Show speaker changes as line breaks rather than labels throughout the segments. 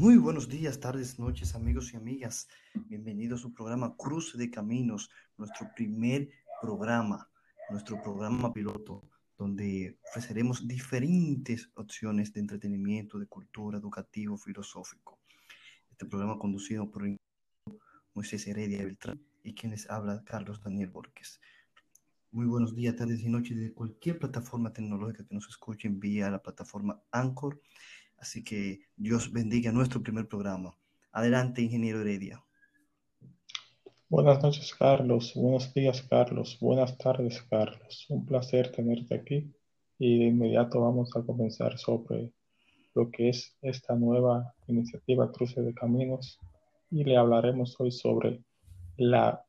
Muy buenos días, tardes, noches, amigos y amigas. Bienvenidos a su programa Cruce de Caminos, nuestro primer programa, nuestro programa piloto, donde ofreceremos diferentes opciones de entretenimiento, de cultura, educativo, filosófico. Este programa conducido por Moisés Heredia Beltrán y quien les habla, Carlos Daniel Borges. Muy buenos días, tardes y noches de cualquier plataforma tecnológica que nos escuchen vía la plataforma Anchor Así que Dios bendiga nuestro primer programa. Adelante, ingeniero Heredia.
Buenas noches, Carlos. Buenos días, Carlos. Buenas tardes, Carlos. Un placer tenerte aquí. Y de inmediato vamos a comenzar sobre lo que es esta nueva iniciativa Cruce de Caminos. Y le hablaremos hoy sobre la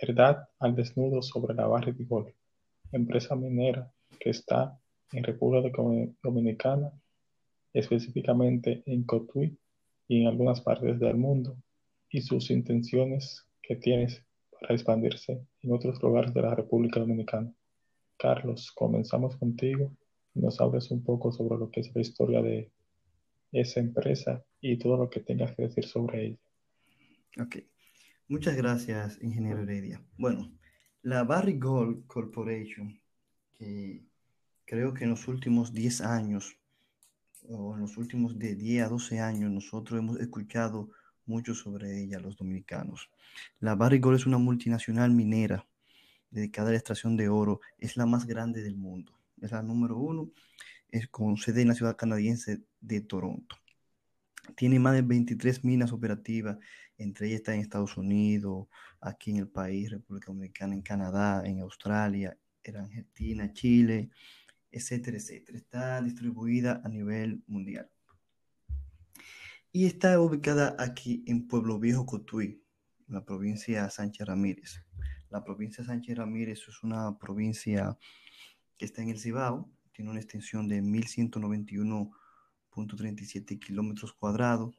verdad al desnudo sobre la Barra de Gol, empresa minera que está en República Dominicana específicamente en Cotuí y en algunas partes del mundo, y sus intenciones que tienes para expandirse en otros lugares de la República Dominicana. Carlos, comenzamos contigo y nos hables un poco sobre lo que es la historia de esa empresa y todo lo que tengas que decir sobre ella.
Ok, muchas gracias, ingeniero Heredia. Bueno, la Barry Gold Corporation, que creo que en los últimos 10 años en los últimos de 10 a 12 años nosotros hemos escuchado mucho sobre ella los dominicanos. La Barrick Gold es una multinacional minera dedicada a la extracción de oro, es la más grande del mundo, es la número uno, es con sede en la ciudad canadiense de Toronto. Tiene más de 23 minas operativas, entre ellas está en Estados Unidos, aquí en el país, República Dominicana, en Canadá, en Australia, en Argentina, Chile, etcétera, etcétera. Está distribuida a nivel mundial. Y está ubicada aquí en Pueblo Viejo, Cotuí, la provincia Sánchez Ramírez. La provincia Sánchez Ramírez es una provincia que está en el Cibao, tiene una extensión de 1191.37 kilómetros cuadrados,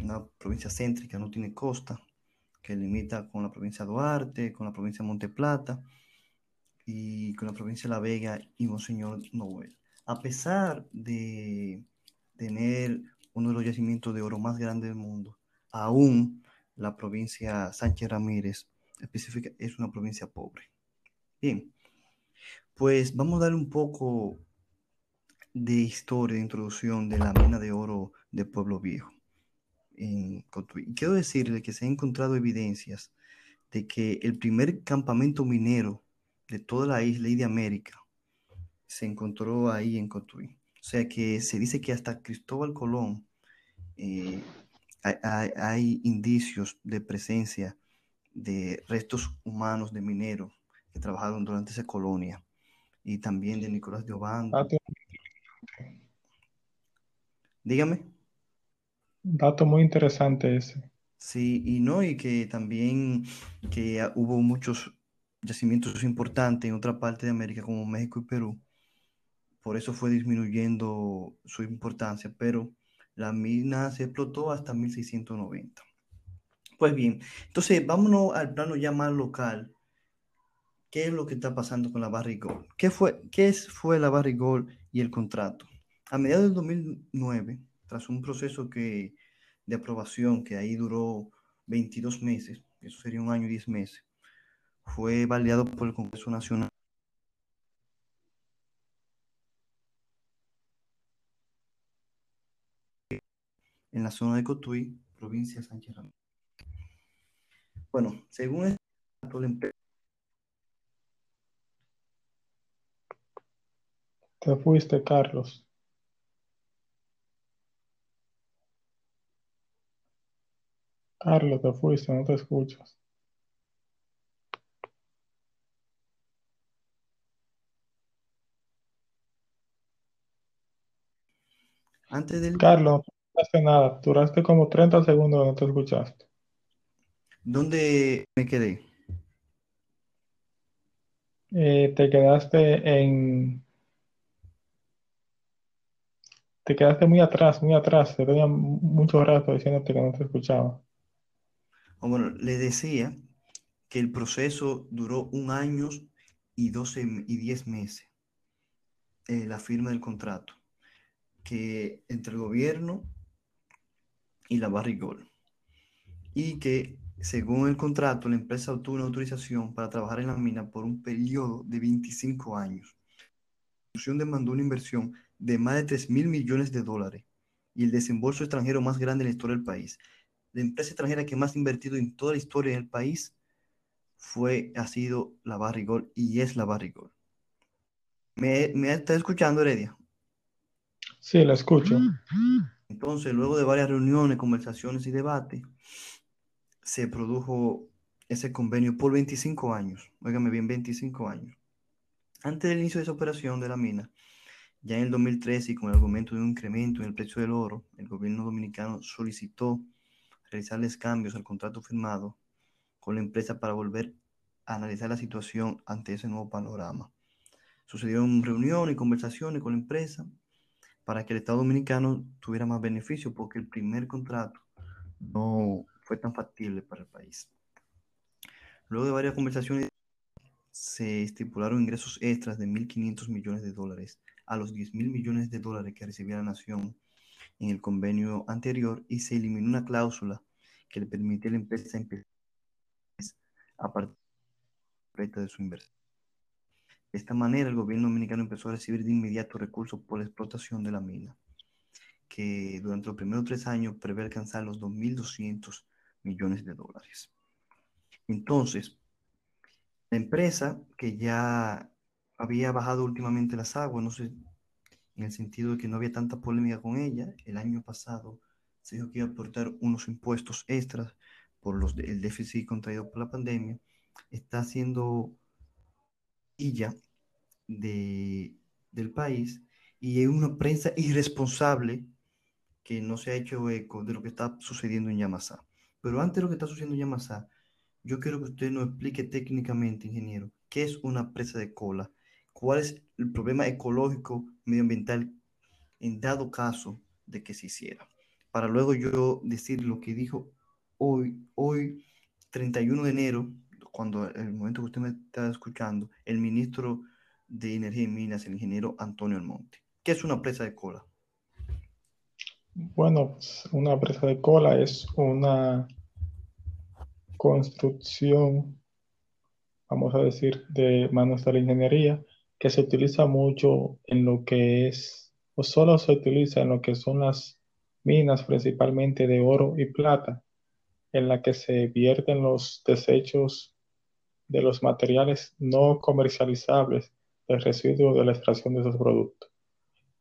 una provincia céntrica, no tiene costa, que limita con la provincia Duarte, con la provincia Monte Plata y con la provincia de La Vega y Monseñor Noel. A pesar de tener uno de los yacimientos de oro más grandes del mundo, aún la provincia Sánchez Ramírez específica es una provincia pobre. Bien, pues vamos a dar un poco de historia, de introducción de la mina de oro de Pueblo Viejo en. Quiero decirle que se han encontrado evidencias de que el primer campamento minero de toda la isla y de América se encontró ahí en Cotuí. O sea que se dice que hasta Cristóbal Colón eh, hay, indicios de presencia de restos humanos de mineros que trabajaron durante esa colonia y también de Nicolás de Obando. Dígame.
Dato muy interesante ese.
Sí, y no, y que también que hubo muchos yacimientos importantes en otra parte de América como México y Perú. Por eso fue disminuyendo su importancia, pero la mina se explotó hasta 1690. Pues bien, entonces vámonos al plano ya más local. ¿Qué es lo que está pasando con la Barry Gold? ¿Qué fue, qué fue la Barry Gold y el contrato? A mediados del 2009, tras un proceso que, de aprobación que ahí duró 22 meses, eso sería un año y 10 meses, fue validado por el Congreso Nacional. en la zona de Cotuí, provincia de Sánchez Ramírez. Bueno, según este
Te fuiste, Carlos. Carlos, te fuiste, no te escuchas.
Antes del...
Carlos, no hace nada. Duraste como 30 segundos, no te escuchaste.
¿Dónde me quedé?
Eh, te quedaste en... Te quedaste muy atrás, muy atrás. Te tenía mucho rato diciéndote que no te escuchaba.
Oh, bueno, le decía que el proceso duró un año y 12 y 10 meses, eh, la firma del contrato que entre el gobierno y la Barrick Gold. Y que según el contrato, la empresa obtuvo una autorización para trabajar en la mina por un periodo de 25 años. La institución demandó una inversión de más de 3 mil millones de dólares y el desembolso extranjero más grande en la historia del país. La empresa extranjera que más ha invertido en toda la historia del país fue, ha sido la Barrick Gold y es la Barrick Gold. ¿Me, ¿Me está escuchando, Heredia?
Sí, la escucho.
Entonces, luego de varias reuniones, conversaciones y debates, se produjo ese convenio por 25 años. Óigame bien, 25 años. Antes del inicio de esa operación de la mina, ya en el 2013 y con el argumento de un incremento en el precio del oro, el gobierno dominicano solicitó realizarles cambios al contrato firmado con la empresa para volver a analizar la situación ante ese nuevo panorama. Sucedieron reuniones y conversaciones con la empresa para que el Estado Dominicano tuviera más beneficio, porque el primer contrato no fue tan factible para el país. Luego de varias conversaciones, se estipularon ingresos extras de 1.500 millones de dólares a los 10.000 millones de dólares que recibía la nación en el convenio anterior y se eliminó una cláusula que le permitía a la empresa empezar a partir de su inversión. De esta manera, el gobierno dominicano empezó a recibir de inmediato recursos por la explotación de la mina, que durante los primeros tres años prevé alcanzar los 2.200 millones de dólares. Entonces, la empresa que ya había bajado últimamente las aguas, no sé, en el sentido de que no había tanta polémica con ella, el año pasado se dijo que iba a aportar unos impuestos extras por los, el déficit contraído por la pandemia, está haciendo ya de, del país y hay una prensa irresponsable que no se ha hecho eco de lo que está sucediendo en Yamasá. Pero antes de lo que está sucediendo en Yamasá, yo quiero que usted nos explique técnicamente, ingeniero, qué es una presa de cola, cuál es el problema ecológico, medioambiental, en dado caso de que se hiciera. Para luego yo decir lo que dijo hoy, hoy 31 de enero, cuando el momento que usted me está escuchando, el ministro de Energía y Minas, el ingeniero Antonio Almonte. ¿Qué es una presa de cola?
Bueno, pues, una presa de cola es una construcción, vamos a decir, de manos de la ingeniería que se utiliza mucho en lo que es, o solo se utiliza en lo que son las minas principalmente de oro y plata, en la que se vierten los desechos de los materiales no comercializables del residuo de la extracción de esos productos.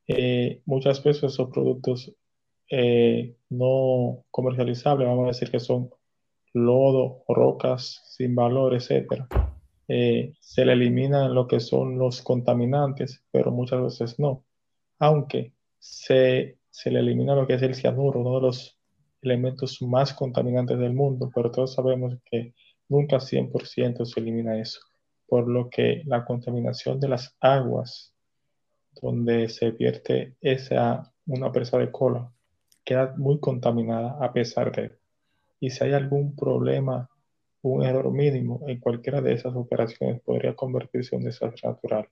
Eh, muchas veces esos productos eh, no comercializables, vamos a decir que son lodo, rocas sin valor, etcétera, eh, se le eliminan lo que son los contaminantes, pero muchas veces no. Aunque se, se le elimina lo que es el cianuro, uno de los elementos más contaminantes del mundo, pero todos sabemos que nunca 100% se elimina eso, por lo que la contaminación de las aguas donde se vierte esa una presa de cola queda muy contaminada a pesar de y si hay algún problema un error mínimo en cualquiera de esas operaciones podría convertirse en un desastre natural.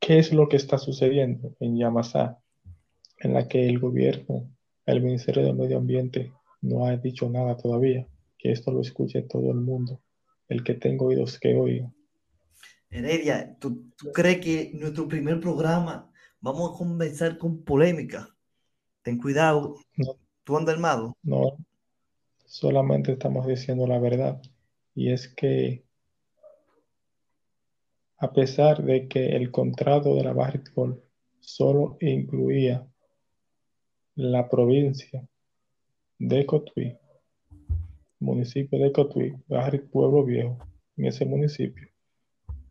¿Qué es lo que está sucediendo en Yamasá? En la que el gobierno, el Ministerio de Medio Ambiente no ha dicho nada todavía que esto lo escuche todo el mundo, el que tenga oídos que oiga.
Heredia, ¿tú, crees que nuestro primer programa vamos a comenzar con polémica? Ten cuidado, tú andas armado.
No, solamente estamos diciendo la verdad. Y es que a pesar de que el contrato de la Barrick Gold solo incluía la provincia de Cotuí, municipio de Cotuí, Barrick Pueblo Viejo, en ese municipio,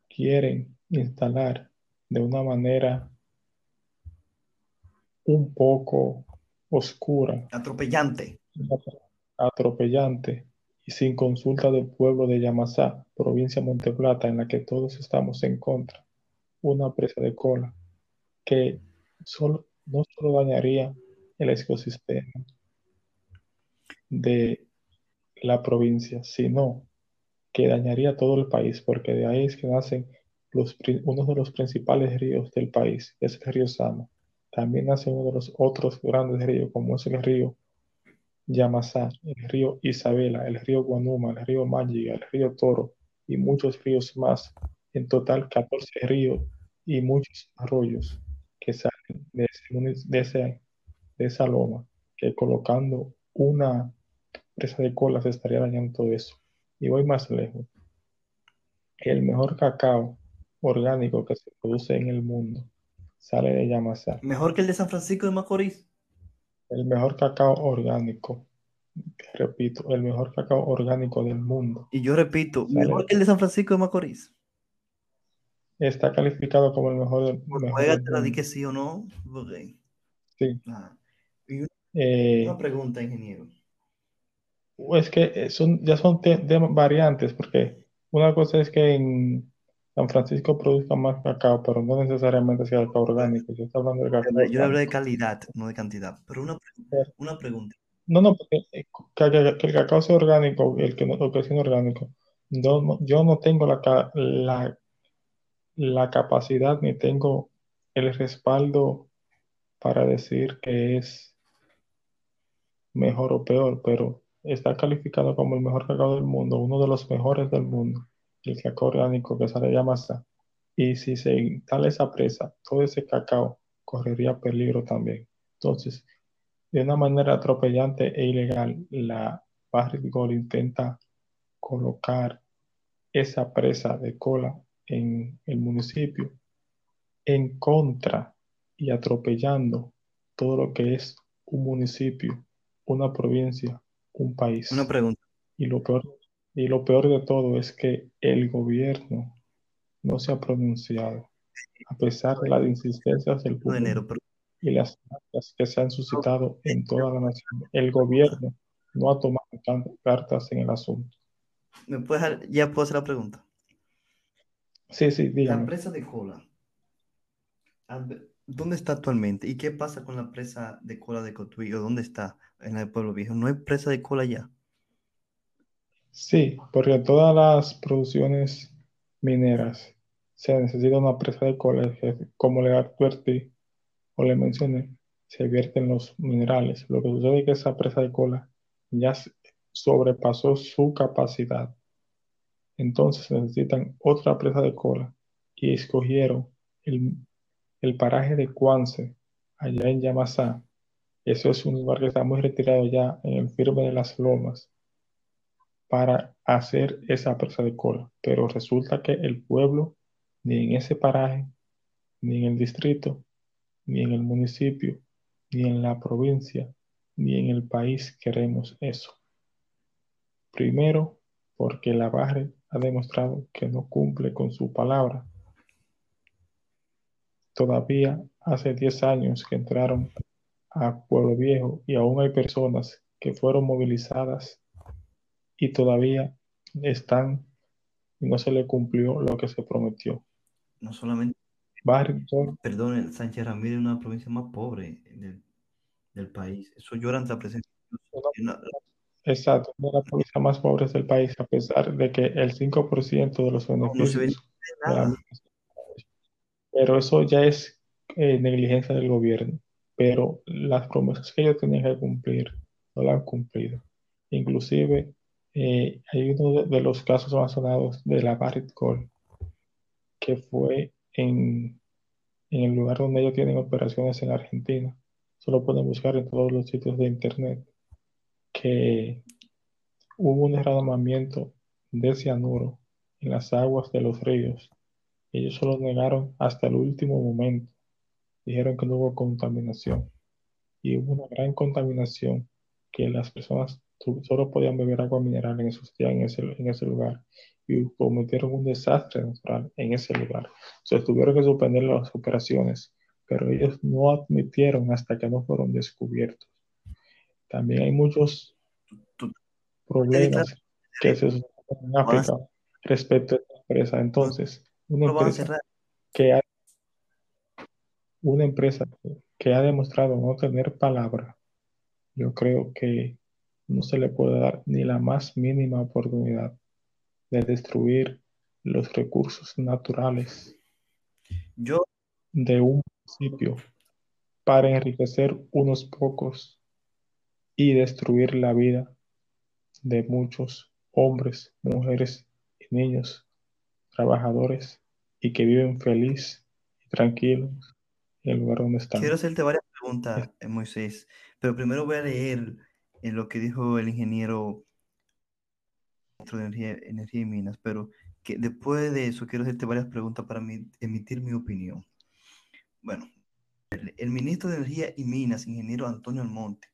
quieren instalar de una manera un poco oscura.
Atropellante.
Atropellante y sin consulta del pueblo de Yamasá, provincia de Monteplata, en la que todos estamos en contra. Una presa de cola que solo, no solo dañaría el ecosistema de la provincia, sino que dañaría todo el país, porque de ahí es que nacen los, uno de los principales ríos del país, es el río Sama. También nace uno de los otros grandes ríos, como es el río Yamasá, el río Isabela, el río Guanuma, el río Mágica, el río Toro y muchos ríos más. En total, 14 ríos y muchos arroyos que salen de, ese, de, esa loma, que colocando una presa de cola se estaría dañando todo eso. Y voy más lejos. El mejor cacao orgánico que se produce en el mundo sale de Yamasá.
¿Mejor que el de San Francisco de Macorís?
El mejor cacao orgánico. Repito, el mejor cacao orgánico del mundo.
Y yo repito, mejor que el de San Francisco de Macorís.
Está calificado como el mejor del
mundo. la di que sí o no.
Sí.
Ah, una,
eh,
una pregunta, ingeniero.
Es que eh, son, ya son variantes, porque una cosa es que en San Francisco produzca más cacao, pero no necesariamente sea cacao orgánico. Yo estoy hablando de cacao.
Yo hablo de calidad, no de cantidad. Pero una, una pregunta.
No, no, porque eh, que, el cacao sea orgánico, el que, no, que sea orgánico. No, yo no tengo la, la, la capacidad ni tengo el respaldo para decir que es mejor o peor, pero está calificado como el mejor cacao del mundo, uno de los mejores del mundo, el cacao orgánico que sale de masa. Y si se instala esa presa, todo ese cacao correría peligro también. Entonces, de una manera atropellante e ilegal, la Barrick Gold intenta colocar esa presa de cola en el municipio en contra y atropellando todo lo que es un municipio, una provincia, un país.
Una pregunta.
Y lo peor, y lo peor de todo es que el gobierno no se ha pronunciado, a pesar de las insistencias del
pueblo
y las que se han suscitado en toda la nación. El gobierno no ha tomado cartas en el asunto.
¿Me puedes, ya puedo hacer la pregunta?
Sí, sí, dígame.
La presa de cola, ¿dónde está actualmente? ¿Y qué pasa con la presa de cola de Cotuillo? ¿Dónde está? En el Pueblo Viejo. ¿No hay presa de cola ya?
Sí, porque todas las producciones mineras se necesita una presa de cola, como le advertí o le mencioné, se vierten los minerales. Lo que sucede es que esa presa de cola ya sobrepasó su capacidad. Entonces necesitan otra presa de cola y escogieron el, paraje de Cuance, allá en Yamasá. Eso es un lugar que está muy retirado ya en el firme de las lomas para hacer esa presa de cola. Pero resulta que el pueblo, ni en ese paraje, ni en el distrito, ni en el municipio, ni en la provincia, ni en el país queremos eso. Primero, porque la Barre ha demostrado que no cumple con su palabra. Todavía hace 10 años que entraron a Pueblo Viejo y aún hay personas que fueron movilizadas y todavía están y no se le cumplió lo que se prometió.
No solamente,
Barrington,
perdón, Sánchez Ramírez es una provincia más pobre del, país. Eso llora ante la presencia.
Exacto, una de las provincias más pobres del país, a pesar de que el 5% de los beneficios. Pero eso ya es eh, negligencia del gobierno. Pero las promesas que ellos tenían que cumplir no la han cumplido. Inclusive eh, hay uno de, los casos más sonados de la Barrett Gold, que fue en, en el lugar donde ellos tienen operaciones en Argentina. Solo pueden buscar en todos los sitios de internet que hubo un derramamiento de cianuro en las aguas de los ríos. Ellos solo negaron hasta el último momento. Dijeron que no hubo contaminación. Y hubo una gran contaminación que las personas solo podían beber agua mineral en esos días en ese, en ese lugar. Y cometieron un desastre natural en ese lugar. Se tuvieron que suspender las operaciones, pero ellos no admitieron hasta que no fueron descubiertos. También hay muchos problemas que se suceden en África respecto a esta empresa. Entonces, una empresa que ha, una empresa que ha demostrado no tener palabra, yo creo que no se le puede dar ni la más mínima oportunidad de destruir los recursos naturales
yo,
de un municipio para enriquecer unos pocos y destruir la vida de muchos hombres, mujeres y niños trabajadores y que viven feliz y tranquilos en el lugar donde están.
Quiero hacerte varias preguntas, eh, Moisés, pero primero voy a leer en lo que dijo el ingeniero de energía, energía y minas, pero que después de eso quiero hacerte varias preguntas para emitir mi opinión. Bueno, el, ministro de Energía y Minas, ingeniero Antonio Almonte,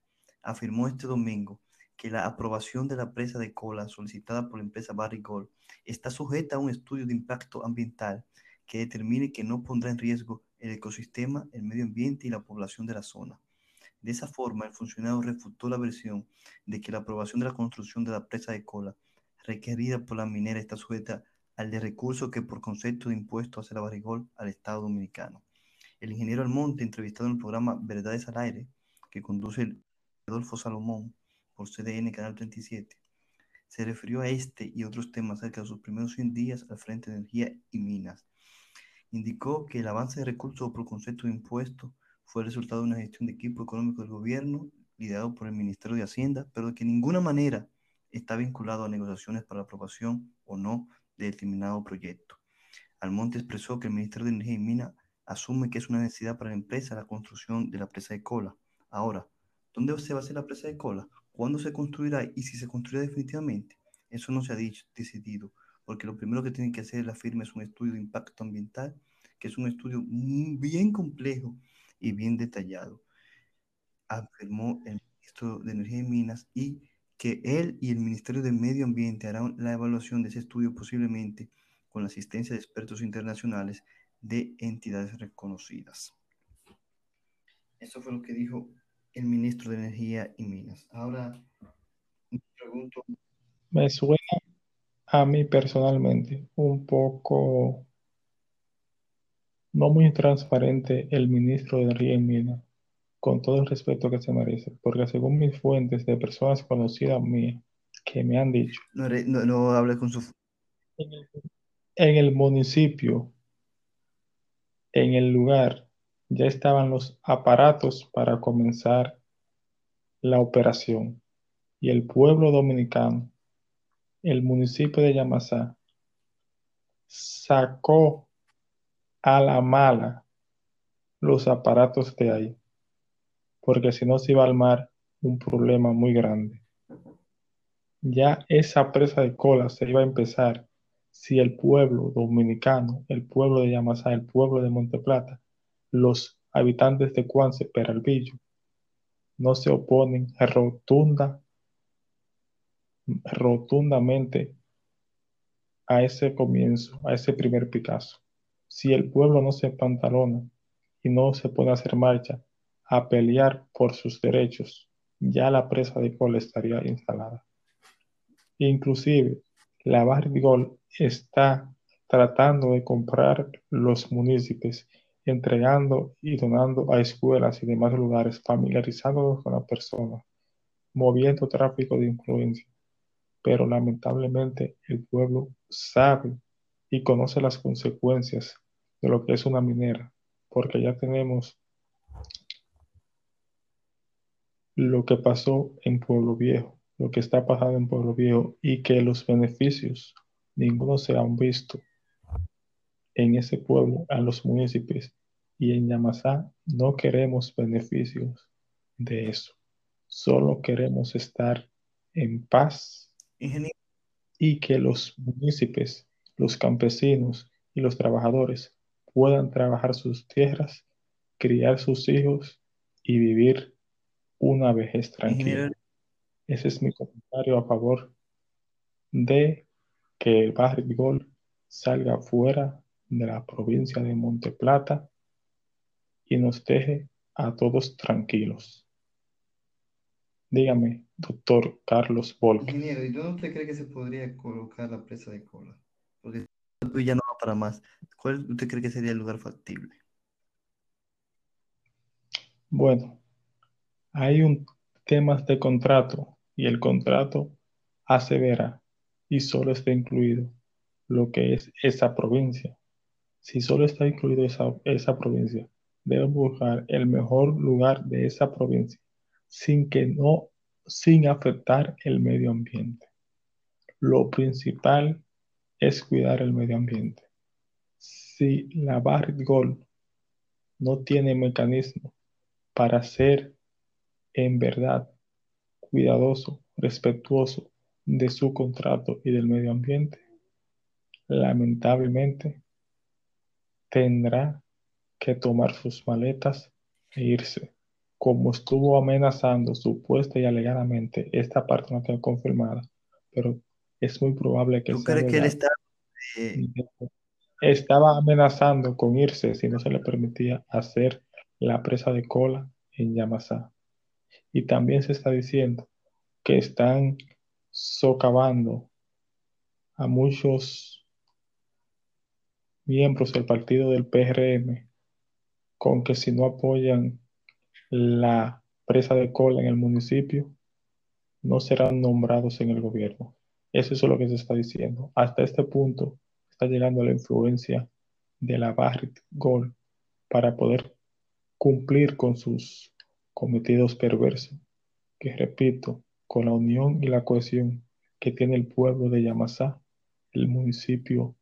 afirmó este domingo que la aprobación de la presa de cola solicitada por la empresa Barry Gold está sujeta a un estudio de impacto ambiental que determine que no pondrá en riesgo el ecosistema, el medio ambiente y la población de la zona. De esa forma, el funcionario refutó la versión de que la aprobación de la construcción de la presa de cola requerida por la minera está sujeta al de recurso que por concepto de impuesto hace la barrigol al Estado Dominicano. El ingeniero Almonte, entrevistado en el programa Verdades al Aire, que conduce el Adolfo Salomón por CDN Canal 37, se refirió a este y otros temas acerca de sus primeros 100 días al frente de energía y minas. Indicó que el avance de recursos por concepto de impuesto fue el resultado de una gestión de equipo económico del gobierno liderado por el Ministerio de Hacienda, pero que de ninguna manera está vinculado a negociaciones para la aprobación o no de determinado proyecto. Almonte expresó que el Ministerio de Energía y Minas asume que es una necesidad para la empresa la construcción de la presa de cola. Ahora, ¿dónde se va a hacer la presa de cola? ¿Cuándo se construirá y si se construirá definitivamente? Eso no se ha dicho, decidido, porque lo primero que tiene que hacer la firma es un estudio de impacto ambiental, que es un estudio bien complejo y bien detallado, afirmó el ministro de Energía y Minas y que él y el Ministerio de Medio Ambiente harán la evaluación de ese estudio posiblemente con la asistencia de expertos internacionales de entidades reconocidas. Eso fue lo que dijo el ministro de Energía y Minas. Ahora me pregunto.
Me suena a mí personalmente un poco no muy transparente el ministro de Energía y Minas con todo el respeto que se merece, porque según mis fuentes de personas conocidas mías que me han dicho,
no, no, con su...
En el, municipio, en el lugar, ya estaban los aparatos para comenzar la operación. Y el pueblo dominicano, el municipio de Yamasá, sacó a la mala los aparatos de ahí porque si no se iba a armar un problema muy grande. Ya esa presa de cola se iba a empezar si el pueblo dominicano, el pueblo de Yamasá, el pueblo de Monteplata, los habitantes de Cuance, Peralvillo, no se oponen rotunda, rotundamente a ese comienzo, a ese primer Picasso. Si el pueblo no se pantalona y no se puede hacer marcha a pelear por sus derechos, ya la presa de Gol estaría instalada. Inclusive, la Barrigol está tratando de comprar los municipios, entregando y donando a escuelas y demás lugares, familiarizándolos con la persona, moviendo tráfico de influencia. Pero lamentablemente el pueblo sabe y conoce las consecuencias de lo que es una minera, porque ya tenemos lo que pasó en Pueblo Viejo, lo que está pasando en Pueblo Viejo y que los beneficios ninguno se han visto en ese pueblo, a los municipios y en Yamasá no queremos beneficios de eso. Solo queremos estar en paz y que los municipios, los campesinos y los trabajadores puedan trabajar sus tierras, criar sus hijos y vivir una vejez tranquila. Ese es mi comentario a favor de que el Gol salga fuera de la provincia de Monteplata y nos deje a todos tranquilos. Dígame, doctor Carlos Volk.
Ingeniero, ¿y dónde usted cree que se podría colocar la presa de cola? Porque ya no va para más. ¿Cuál usted cree que sería el lugar factible?
Bueno, hay un temas de contrato y el contrato asevera y solo está incluido lo que es esa provincia. Si solo está incluido esa, provincia, debe buscar el mejor lugar de esa provincia sin que no sin afectar el medio ambiente. Lo principal es cuidar el medio ambiente. Si la Barrick Gold no tiene mecanismo para ser en verdad cuidadoso, respetuoso de su contrato y del medio ambiente, lamentablemente tendrá que tomar sus maletas e irse. Como estuvo amenazando supuesta y alegadamente, esta parte no quedó confirmada, pero es muy probable que...
¿Tú crees que él está...
Eh, estaba amenazando con irse si no se le permitía hacer la presa de cola en Yamasá. Y también se está diciendo que están socavando a muchos miembros del partido del PRM con que si no apoyan la presa de cola en el municipio, no serán nombrados en el gobierno. Eso es lo que se está diciendo. Hasta este punto está llegando la influencia de la Barrick Gold para poder cumplir con sus cometidos perversos, que repito, con la unión y la cohesión que tiene el pueblo de Yamasá, el municipio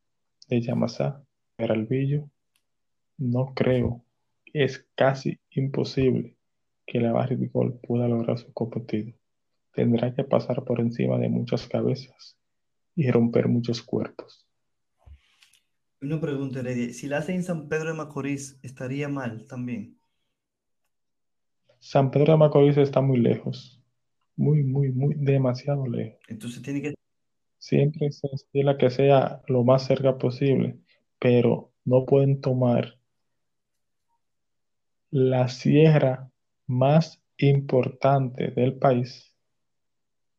de Yamasá, Peralvillo, no creo, es casi imposible que la Barrick Gold pueda lograr su cometido. Tendrá que pasar por encima de muchas cabezas y romper muchos cuerpos.
Una pregunta, Heredia. Si la hace en San Pedro de Macorís, ¿estaría mal también?
San Pedro de Macorís está muy lejos muy, muy, muy, demasiado lejos.
Entonces tiene que...
Siempre se estila que sea lo más cerca posible, pero no pueden tomar la sierra más importante del país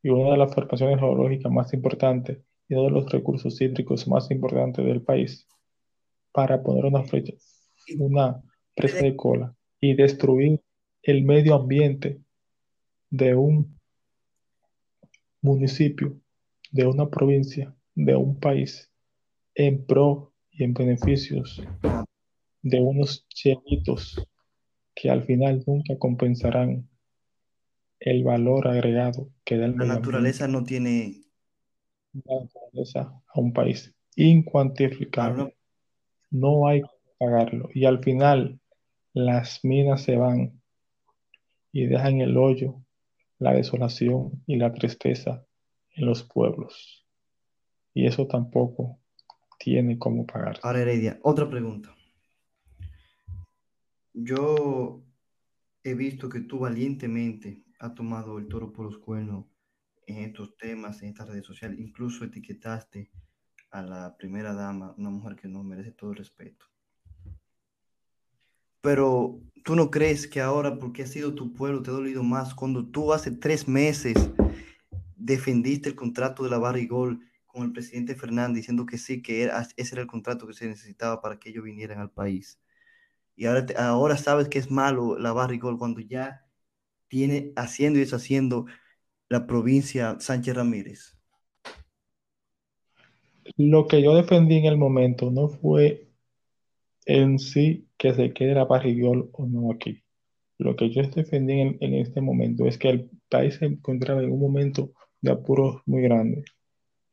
y una de las formaciones geológicas más importantes y uno de los recursos hídricos más importantes del país para poner una, flecha, una presa de cola y destruir el medio ambiente de un municipio, de una provincia, de un país, en pro y en beneficios de unos chelitos que al final nunca compensarán el valor agregado que da el
La naturaleza no tiene...
La naturaleza a un país incuantificable. No hay que pagarlo. Y al final las minas se van y dejan el hoyo la desolación y la tristeza en los pueblos. Y eso tampoco tiene cómo pagar.
Ahora, Heredia, otra pregunta. Yo he visto que tú valientemente has tomado el toro por los cuernos en estos temas, en estas redes sociales. Incluso etiquetaste a la primera dama, una mujer que no merece todo el respeto. Pero tú no crees que ahora, porque ha sido tu pueblo, te ha dolido más cuando tú hace tres meses defendiste el contrato de la Barrigol con el presidente Fernández diciendo que sí, que ese era el contrato que se necesitaba para que ellos vinieran al país. Y ahora, ahora sabes que es malo la Barrigol cuando ya tiene haciendo y deshaciendo la provincia Sánchez Ramírez.
Lo que yo defendí en el momento no fue en sí que se quede la parrillol o no aquí. Lo que yo defendí en, en este momento es que el país se encontraba en un momento de apuros muy grande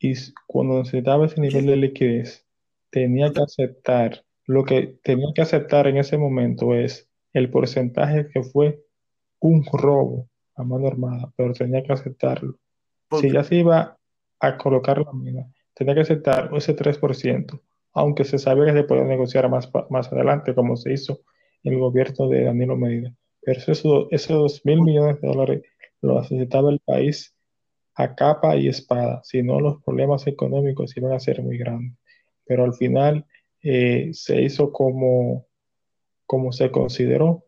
y cuando necesitaba ese nivel de liquidez tenía que aceptar, lo que tenía que aceptar en ese momento es el porcentaje que fue un robo a mano armada, pero tenía que aceptarlo. Si ya se iba a colocar la mina, tenía que aceptar ese 3%, aunque se sabía que se podía negociar más, más adelante, como se hizo en el gobierno de Danilo Medina. Pero eso, esos dos mil millones de dólares lo necesitaba el país a capa y espada, si no los problemas económicos iban a ser muy grandes. Pero al final eh, se hizo como, como se consideró,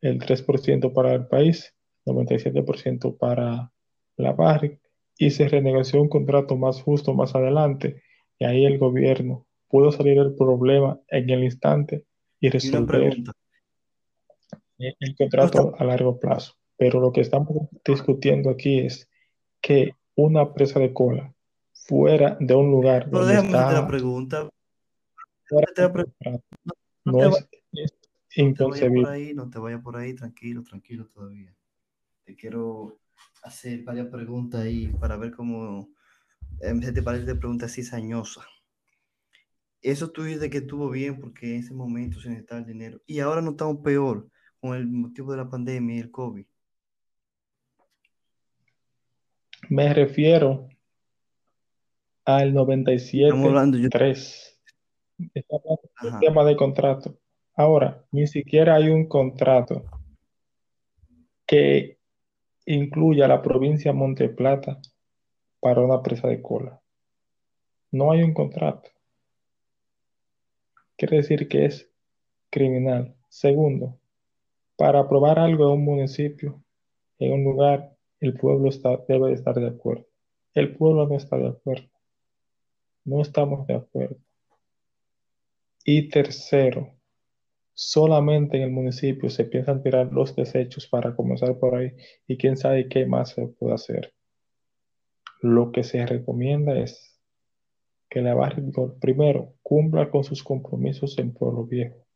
el 3% para el país, 97% para la barriga, y se renegoció un contrato más justo más adelante, y ahí el gobierno pudo salir el problema en el instante y resolver el contrato a largo plazo. Pero lo que estamos discutiendo aquí es que una presa de cola fuera de un lugar
no, donde está, la pregunta.
no, es, inconcebible.
no te vayas por ahí, tranquilo, tranquilo todavía. Te quiero hacer varias preguntas ahí para ver cómo en vez de parece preguntas cizañosas. Eso tú dices que estuvo bien porque en ese momento se necesitaba el dinero. Y ahora no estamos peor con el motivo de la pandemia y el COVID.
Me refiero al 97.3. Estamos hablando del tema de contrato. Ahora, ni siquiera hay un contrato que incluya la provincia de Monteplata para una presa de cola. No hay un contrato. Quiere decir que es criminal. Segundo, para aprobar algo en un municipio, en un lugar, el pueblo debe estar de acuerdo. El pueblo no está de acuerdo. No estamos de acuerdo. Y tercero, solamente en el municipio se piensan tirar los desechos para comenzar por ahí y quién sabe qué más se puede hacer. Lo que se recomienda es que la barrio, primero, cumpla con sus compromisos en Pueblo Viejo.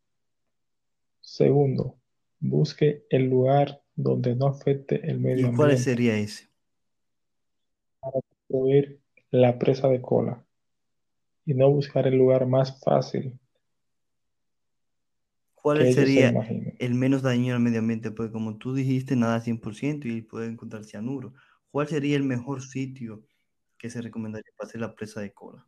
Segundo, busque el lugar donde no afecte el medio ambiente.
¿Y cuál sería ese?
Para construir la presa de cola y no buscar el lugar más fácil.
¿Cuál sería el menos dañino al medio ambiente? Porque como tú dijiste, nada 100% y puede encontrar cianuro. ¿Cuál sería el mejor sitio que se recomendaría para hacer la presa de cola?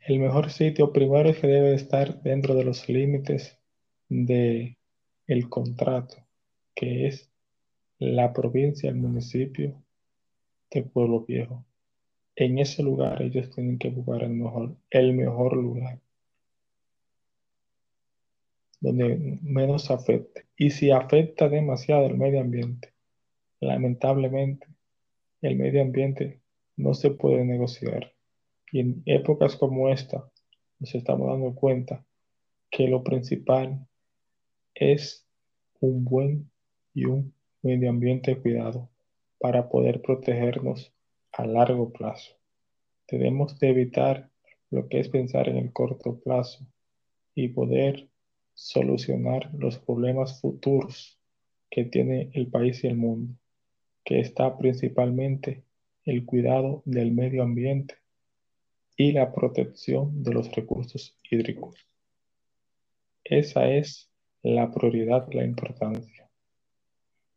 El mejor sitio primero es que debe estar dentro de los límites de el contrato, que es la provincia, el municipio de Pueblo Viejo. En ese lugar ellos tienen que buscar el mejor, el mejor lugar donde menos afecte. Y si afecta demasiado el medio ambiente, lamentablemente el medio ambiente no se puede negociar. Y en épocas como esta nos estamos dando cuenta que lo principal es un buen y un medio ambiente cuidado para poder protegernos a largo plazo. Debemos de evitar lo que es pensar en el corto plazo y poder solucionar los problemas futuros que tiene el país y el mundo, que está principalmente el cuidado del medio ambiente y la protección de los recursos hídricos. Esa es la prioridad, la importancia.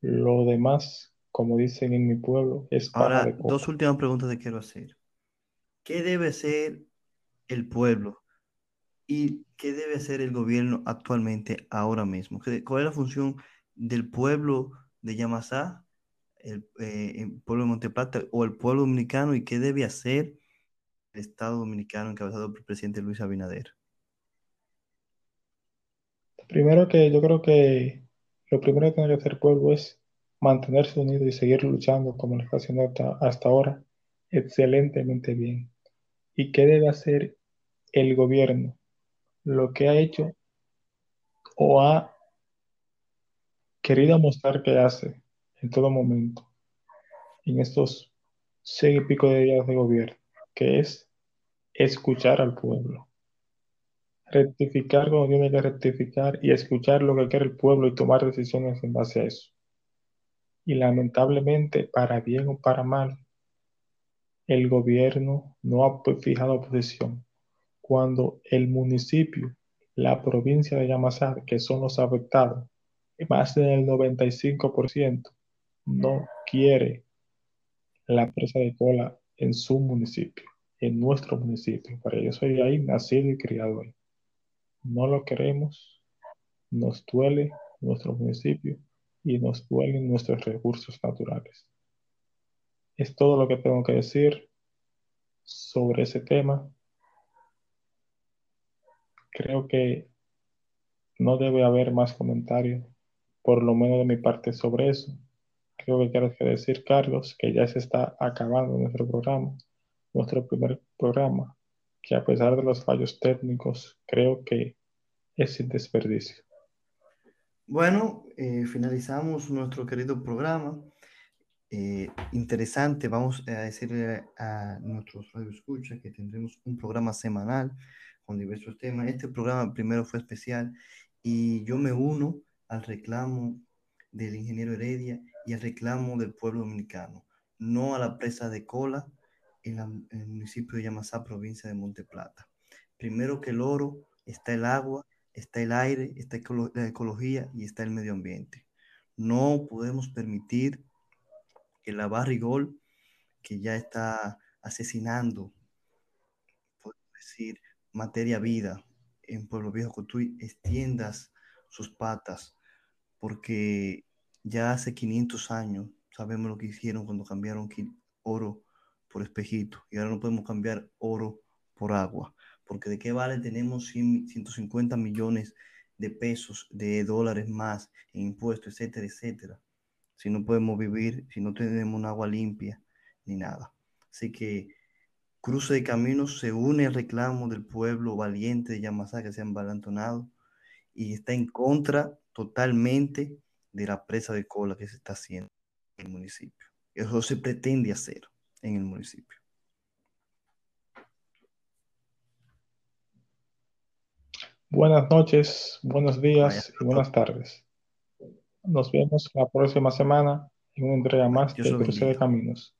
Lo demás, como dicen en mi pueblo, es
para Ahora, dos últimas preguntas que quiero hacer. ¿Qué debe ser el pueblo y qué debe hacer el gobierno actualmente, ahora mismo? ¿Cuál es la función del pueblo de Yamasá, el, eh, pueblo de Monteplata o el pueblo dominicano y qué debe hacer el Estado dominicano encabezado por el presidente Luis Abinader?
Primero que yo creo que lo primero que tiene que hacer el pueblo es mantenerse unido y seguir luchando como lo está haciendo hasta, ahora excelentemente bien. ¿Y qué debe hacer el gobierno? Lo que ha hecho o ha querido mostrar que hace en todo momento en estos seis y pico de días de gobierno, que es escuchar al pueblo rectificar cuando tiene que rectificar y escuchar lo que quiere el pueblo y tomar decisiones en base a eso. Y lamentablemente, para bien o para mal, el gobierno no ha fijado posición. Cuando el municipio, la provincia de Yamasar, que son los afectados, más del 95% no quiere la presa de cola en su municipio, en nuestro municipio. Para yo soy ahí nacido y criado ahí no lo queremos, nos duele nuestro municipio y nos duelen nuestros recursos naturales. Es todo lo que tengo que decir sobre ese tema. Creo que no debe haber más comentarios, por lo menos de mi parte, sobre eso. Creo que quiero decir, Carlos, que ya se está acabando nuestro programa, nuestro primer programa que a pesar de los fallos técnicos, creo que es sin desperdicio.
Bueno, eh, finalizamos nuestro querido programa. Eh, interesante, vamos a decirle a nuestros radioescuchas que tendremos un programa semanal con diversos temas. Este programa primero fue especial y yo me uno al reclamo del ingeniero Heredia y el reclamo del pueblo dominicano, no a la presa de cola en, el municipio de Yamasá, provincia de Monte Plata. Primero que el oro está el agua, está el aire, está la ecología y está el medio ambiente. No podemos permitir que la barrigol, que ya está asesinando, podemos decir, materia vida en Pueblo Viejo Cotuí, extiendas sus patas, porque ya hace 500 años sabemos lo que hicieron cuando cambiaron oro por espejito y ahora no podemos cambiar oro por agua, porque de qué vale tenemos 150 millones de pesos, de dólares más en impuestos, etcétera, etcétera, si no podemos vivir, si no tenemos un agua limpia ni nada. Así que Cruce de Caminos se une al reclamo del pueblo valiente de Yamasá que se han balantonado y está en contra totalmente de la presa de cola que se está haciendo en el municipio. Eso se pretende hacer en el municipio.
Buenas noches, buenos días y buenas tardes. Nos vemos la próxima semana en una entrega más de Cruce de Caminos.